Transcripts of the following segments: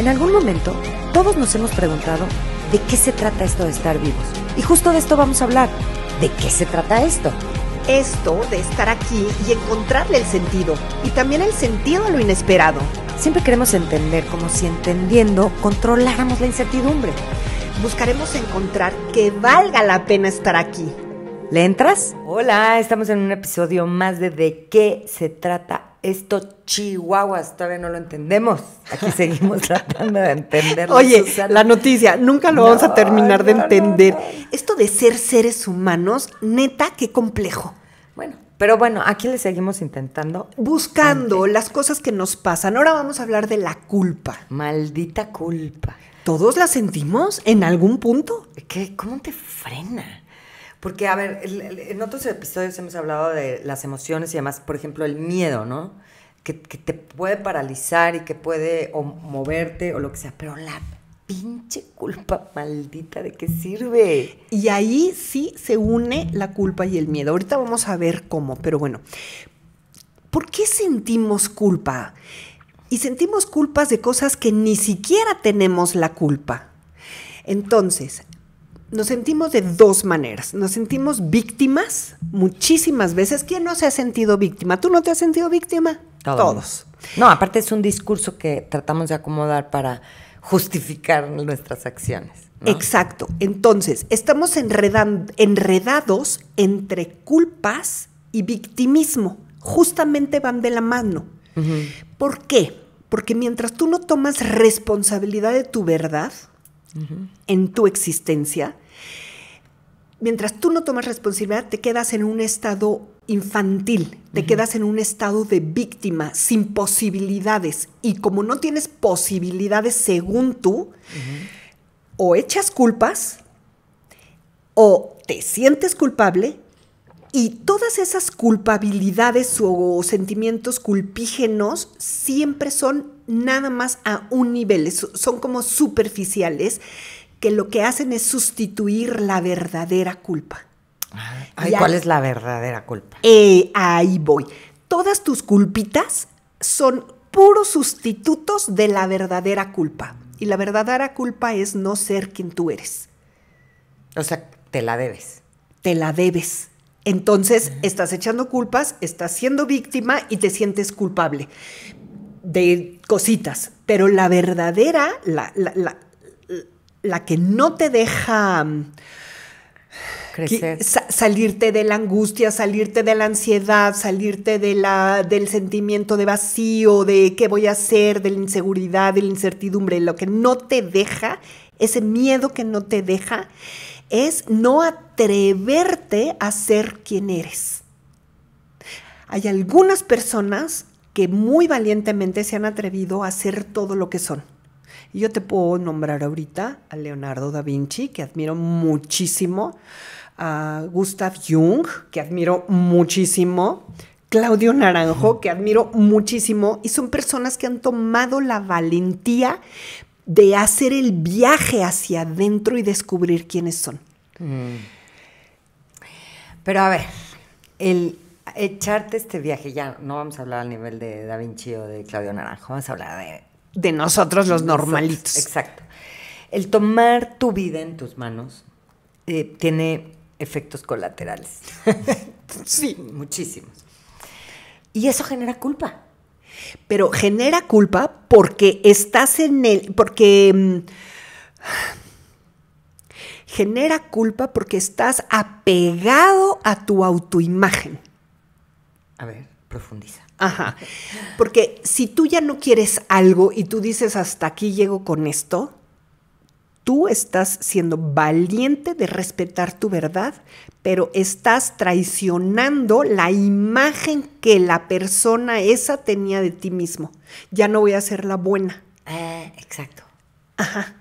En algún momento, todos nos hemos preguntado de qué se trata esto de estar vivos. Y justo de esto vamos a hablar. ¿De qué se trata esto? Esto de estar aquí y encontrarle el sentido. Y también el sentido a lo inesperado. Siempre queremos entender como si entendiendo controláramos la incertidumbre. Buscaremos encontrar que valga la pena estar aquí. ¿Le entras? Hola, estamos en un episodio más de ¿De qué se trata esto chihuahuas, todavía no lo entendemos. Aquí seguimos tratando de entenderlo. Oye, la noticia, nunca lo vamos a terminar de entender. Esto de ser seres humanos, neta, qué complejo. Bueno, pero bueno, aquí le seguimos intentando. Buscando las cosas que nos pasan. Ahora vamos a hablar de la culpa. Maldita culpa. ¿Todos la sentimos en algún punto? ¿Qué? ¿Cómo te frena? Porque, a ver, en otros episodios hemos hablado de las emociones y además, por ejemplo, el miedo, ¿no? Que, te puede paralizar y que puede o moverte o lo que sea, pero la pinche culpa maldita de qué sirve. Y ahí sí se une la culpa y el miedo. Ahorita vamos a ver cómo, pero bueno, ¿por qué sentimos culpa? Y sentimos culpas de cosas que ni siquiera tenemos la culpa. Entonces, nos sentimos de dos maneras. Nos sentimos víctimas muchísimas veces. ¿Quién no se ha sentido víctima? ¿Tú no te has sentido víctima? Todos. No, aparte es un discurso que tratamos de acomodar para justificar nuestras acciones. Exacto. Entonces, estamos enredados entre culpas y victimismo. Justamente van de la mano. ¿Por qué? Porque mientras tú no tomas responsabilidad de tu verdad, en tu existencia, mientras tú no tomas responsabilidad, te quedas en un estado infantil, te quedas en un estado de víctima, sin posibilidades. Y como no tienes posibilidades según tú, o echas culpas, o te sientes culpable, y todas esas culpabilidades o sentimientos culpígenos siempre son nada más a un nivel, son como superficiales que lo que hacen es sustituir la verdadera culpa. Ay, ¿Cuál es la verdadera culpa? Eh, ahí voy. Todas tus culpitas son puros sustitutos de la verdadera culpa. Y la verdadera culpa es no ser quien tú eres. O sea, te la debes. Te la debes. Entonces, estás echando culpas, estás siendo víctima y te sientes culpable de cositas. Pero la verdadera, la, la, la, que no te deja mm, Crecer. salirte de la angustia, salirte de la ansiedad, salirte de la, del sentimiento de vacío, de qué voy a hacer, de la inseguridad, de la incertidumbre, lo que no te deja, ese miedo que no te deja, es no atreverte a ser quien eres. Hay algunas personas que muy valientemente se han atrevido a hacer todo lo que son. Y yo te puedo nombrar ahorita a Leonardo da Vinci, que admiro muchísimo, a Gustav Jung, que admiro muchísimo, Claudio Naranjo, que admiro muchísimo, y son personas que han tomado la valentía de hacer el viaje hacia adentro y descubrir quiénes son. Mm. Pero a ver, el echarte este viaje, ya no vamos a hablar al nivel de Da Vinci o de Claudio Naranjo, vamos a hablar de... De nosotros los normalitos. exacto. El tomar tu vida en tus manos eh, tiene efectos colaterales. sí. Muchísimos. Y eso genera culpa pero genera culpa porque estás en el, porque mm, genera culpa porque estás apegado a tu autoimagen. A ver, profundiza. Ajá. Porque si tú ya no quieres algo y tú dices hasta aquí llego con esto, tú estás siendo valiente de respetar tu verdad, pero estás traicionando la imagen que la persona esa tenía de ti mismo. Ya no voy a ser la buena. Eh, exacto. Ajá.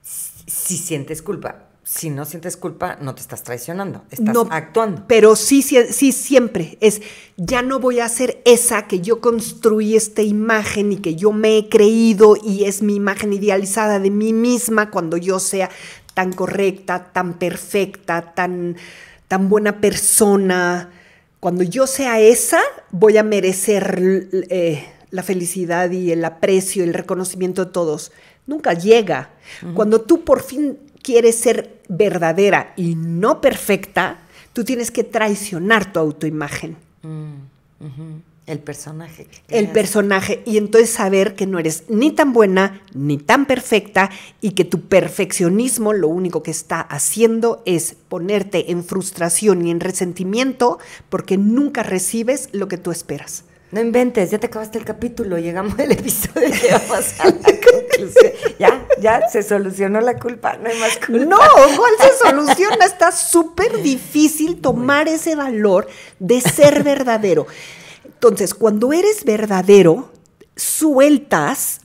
Si, sientes culpa, si no sientes culpa, no te estás traicionando, estás actuando. Pero sí, sí, sí, siempre es, ya no voy a ser esa que yo construí esta imagen y que yo me he creído y es mi imagen idealizada de mí misma cuando yo sea tan correcta, tan perfecta, tan, tan buena persona. Cuando yo sea esa, voy a merecer eh, la felicidad y el aprecio, el reconocimiento de todos. Nunca llega. Cuando tú por fin quieres ser verdadera y no perfecta, tú tienes que traicionar tu autoimagen. Mm, el personaje. El personaje. Y entonces saber que no eres ni tan buena ni tan perfecta y que tu perfeccionismo lo único que está haciendo es ponerte en frustración y en resentimiento porque nunca recibes lo que tú esperas. No inventes, ya te acabaste el capítulo, llegamos al episodio y llegamos a la conclusión. Ya, ya se solucionó la culpa, no hay más culpa. No, ¿cuál se soluciona? Está súper difícil tomar ese valor de ser verdadero. Entonces, cuando eres verdadero, sueltas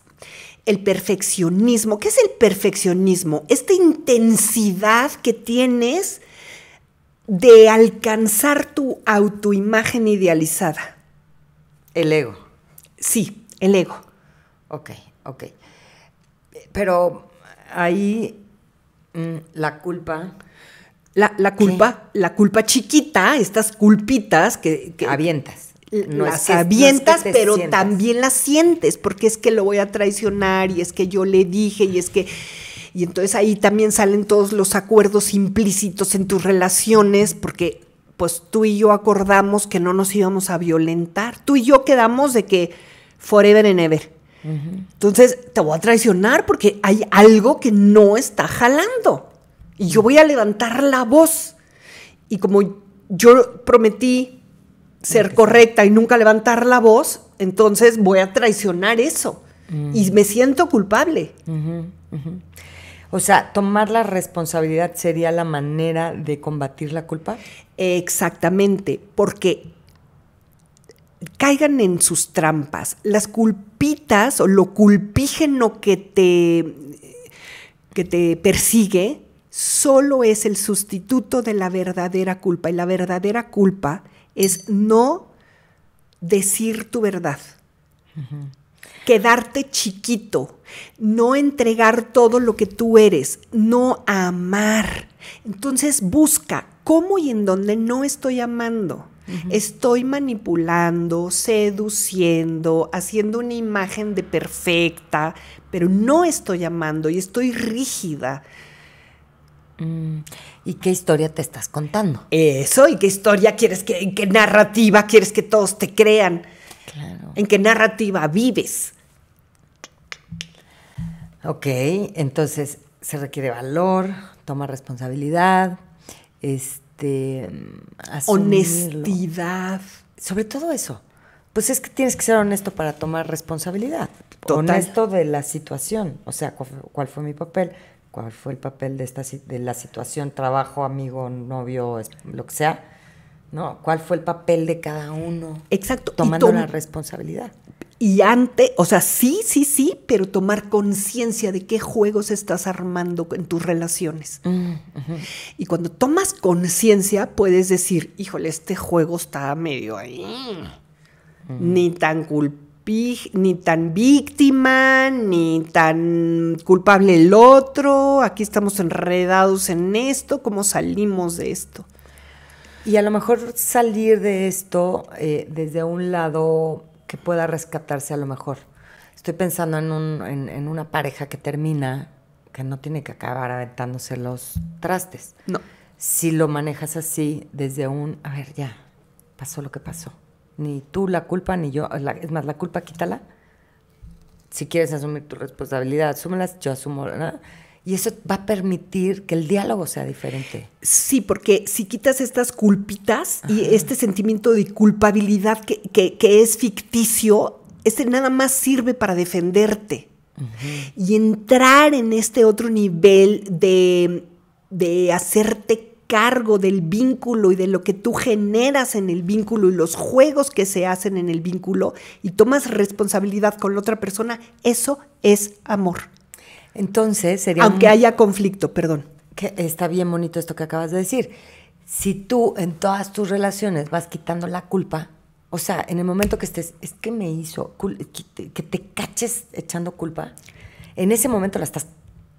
el perfeccionismo. ¿Qué es el perfeccionismo? Esta intensidad que tienes de alcanzar tu autoimagen idealizada. El ego. Sí, el ego. Ok, ok. Pero ahí mm, la culpa. La, culpa, la culpa chiquita, estas culpitas que, avientas. las avientas, pero también las sientes, porque es que lo voy a traicionar y es que yo le dije y es que... Y entonces ahí también salen todos los acuerdos implícitos en tus relaciones, porque pues tú y yo acordamos que no nos íbamos a violentar. Tú y yo quedamos de que forever and ever. Entonces te voy a traicionar porque hay algo que no está jalando. Y yo voy a levantar la voz. Y como yo prometí ser correcta y nunca levantar la voz, entonces voy a traicionar eso. Y me siento culpable. O sea, tomar la responsabilidad sería la manera de combatir la culpa. Exactamente, porque caigan en sus trampas. Las culpitas o lo culpígeno que te, que te persigue solo es el sustituto de la verdadera culpa. Y la verdadera culpa es no decir tu verdad quedarte chiquito, no entregar todo lo que tú eres, no amar. Entonces busca cómo y en dónde no estoy amando. Estoy manipulando, seduciendo, haciendo una imagen de perfecta, pero no estoy amando y estoy rígida. Mm, ¿Y qué historia te estás contando? Eso, ¿y qué historia quieres que, en qué narrativa quieres que todos te crean? Claro. ¿En qué narrativa vives? Ok, entonces se requiere valor, toma responsabilidad, este, honestidad. Sobre todo eso. Pues es que tienes que ser honesto para tomar responsabilidad. Honesto de la situación. O sea, ¿cuál fue, mi papel? ¿Cuál fue el papel de, esta, de la situación, trabajo, amigo, novio, lo que sea? ¿No? ¿Cuál fue el papel de cada uno? Exacto. Tomando la responsabilidad. Y antes, o sea, sí, sí, sí, pero tomar conciencia de qué juegos estás armando en tus relaciones. Mm, y cuando tomas conciencia, puedes decir, híjole, este juego está medio ahí. Mm. Ni tan culpi, ni tan víctima, ni tan culpable el otro. Aquí estamos enredados en esto. ¿Cómo salimos de esto? Y a lo mejor salir de esto eh, desde un lado que pueda rescatarse a lo mejor. Estoy pensando en, un, en, una pareja que termina, que no tiene que acabar aventándose los trastes. No. Si lo manejas así, desde un, a ver, ya, pasó lo que pasó. Ni tú la culpa, ni yo. es más, la culpa quítala. Si quieres asumir tu responsabilidad, asúmelas, yo asumo. ¿no? Y eso va a permitir que el diálogo sea diferente. Sí, porque si quitas estas culpitas y este sentimiento de culpabilidad que, es ficticio, este nada más sirve para defenderte. Y entrar en este otro nivel de, de hacerte cargo del vínculo y de lo que tú generas en el vínculo y los juegos que se hacen en el vínculo y tomas responsabilidad con la otra persona, eso es amor. Entonces sería... Aunque haya conflicto, perdón. Que está bien bonito esto que acabas de decir. Si tú en todas tus relaciones vas quitando la culpa, o sea, en el momento que estés, es que me hizo, que te, caches echando culpa, en ese momento la estás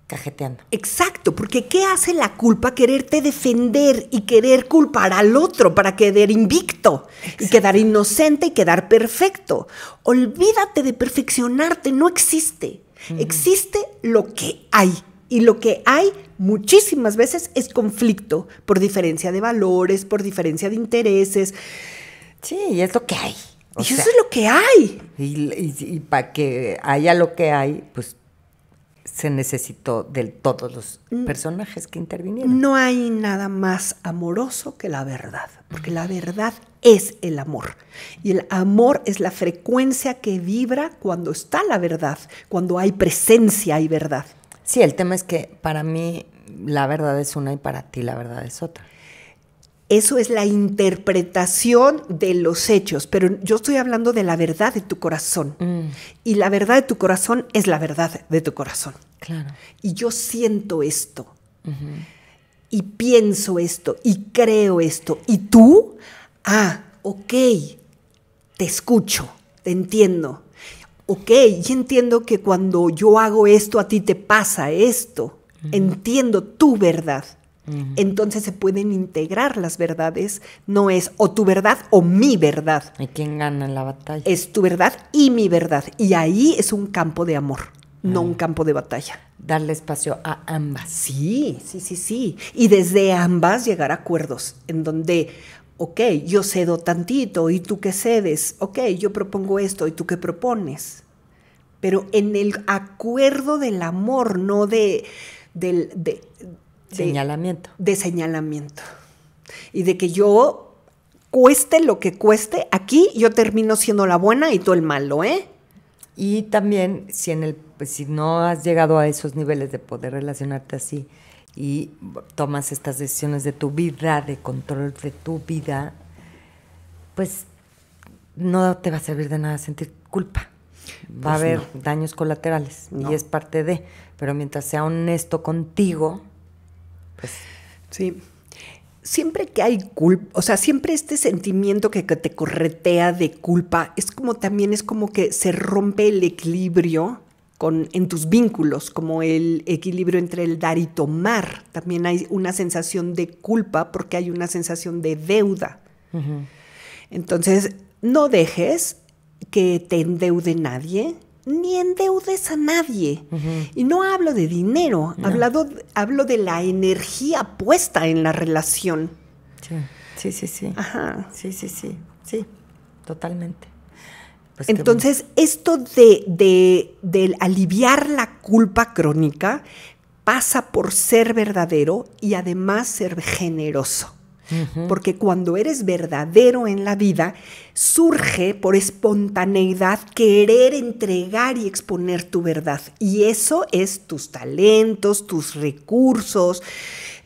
cajeteando. Exacto, porque ¿qué hace la culpa? Quererte defender y querer culpar al otro para quedar invicto y quedar inocente y quedar perfecto. Olvídate de perfeccionarte, no existe. Existe lo que hay. Y lo que hay muchísimas veces es conflicto por diferencia de valores, por diferencia de intereses. Sí, y es lo que hay. y eso es lo que hay. y para que haya lo que hay, pues se necesitó de todos los mm. personajes que intervinieron. No hay nada más amoroso que la verdad, porque la verdad es el amor. Y el amor es la frecuencia que vibra cuando está la verdad, cuando hay presencia y verdad. Sí, el tema es que para mí la verdad es una y para ti la verdad es otra. Eso es la interpretación de los hechos, pero yo estoy hablando de la verdad de tu corazón. Mm. Y la verdad de tu corazón es la verdad de tu corazón. Claro. Y yo siento esto. Y pienso esto. Y creo esto. Y tú, ah, ok, te escucho, te entiendo. Ok, y entiendo que cuando yo hago esto, a ti te pasa esto. Entiendo tu verdad. Entonces se pueden integrar las verdades. No es o tu verdad o mi verdad. ¿Y quién gana en la batalla? Es tu verdad y mi verdad. Y ahí es un campo de amor, no un ah. campo de batalla. Darle espacio a ambas. Sí, sí, sí, sí. Y desde ambas llegar a acuerdos en donde, ok, yo cedo tantito y tú qué cedes. Ok, yo propongo esto y tú qué propones. Pero en el acuerdo del amor, no de, del, de, señalamiento. De señalamiento. Y de que yo, cueste lo que cueste, aquí yo termino siendo la buena y tú el malo, ¿eh? Y también, si, en el, pues, si no has llegado a esos niveles de poder relacionarte así y tomas estas decisiones de tu vida, de control de tu vida, pues no te va a servir de nada sentir culpa. Va a pues haber daños colaterales y es parte de, pero mientras sea honesto contigo, pues, sí. Siempre que hay culpa, o sea, siempre este sentimiento que, te corretea de culpa, es como también es como que se rompe el equilibrio con, en tus vínculos, como el equilibrio entre el dar y tomar. También hay una sensación de culpa porque hay una sensación de deuda. Entonces, no dejes que te endeude nadie, ni endeudes a nadie. Y no hablo de dinero, hablo de la energía puesta en la relación. Sí, sí, sí. Ajá. Sí, sí, sí, sí, totalmente. Pues Entonces, esto de, de aliviar la culpa crónica pasa por ser verdadero y además ser generoso. Porque cuando eres verdadero en la vida, surge por espontaneidad querer entregar y exponer tu verdad. Y eso es tus talentos, tus recursos,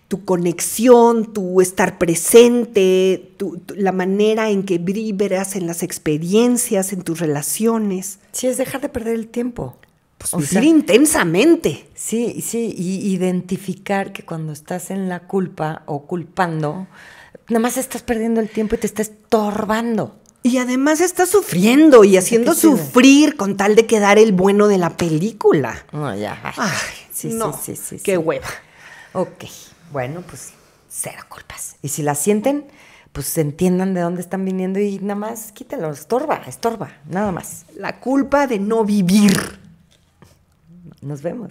tu conexión, tu estar presente, la manera en que vibras en las experiencias, en tus relaciones. Sí, es dejar de perder el tiempo. Pues vivir intensamente. Sí, sí, y identificar que cuando estás en la culpa o culpando, nada más estás perdiendo el tiempo y te estás estorbando. Y además estás sufriendo y haciendo sufrir con tal de quedar el bueno de la película. No, ya. Ay, sí, sí, sí, Qué hueva. Ok, bueno, pues cero culpas. Y si las sienten, pues entiendan de dónde están viniendo y nada más quítenlo, estorba, estorba, nada más. La culpa de no vivir. Nos vemos.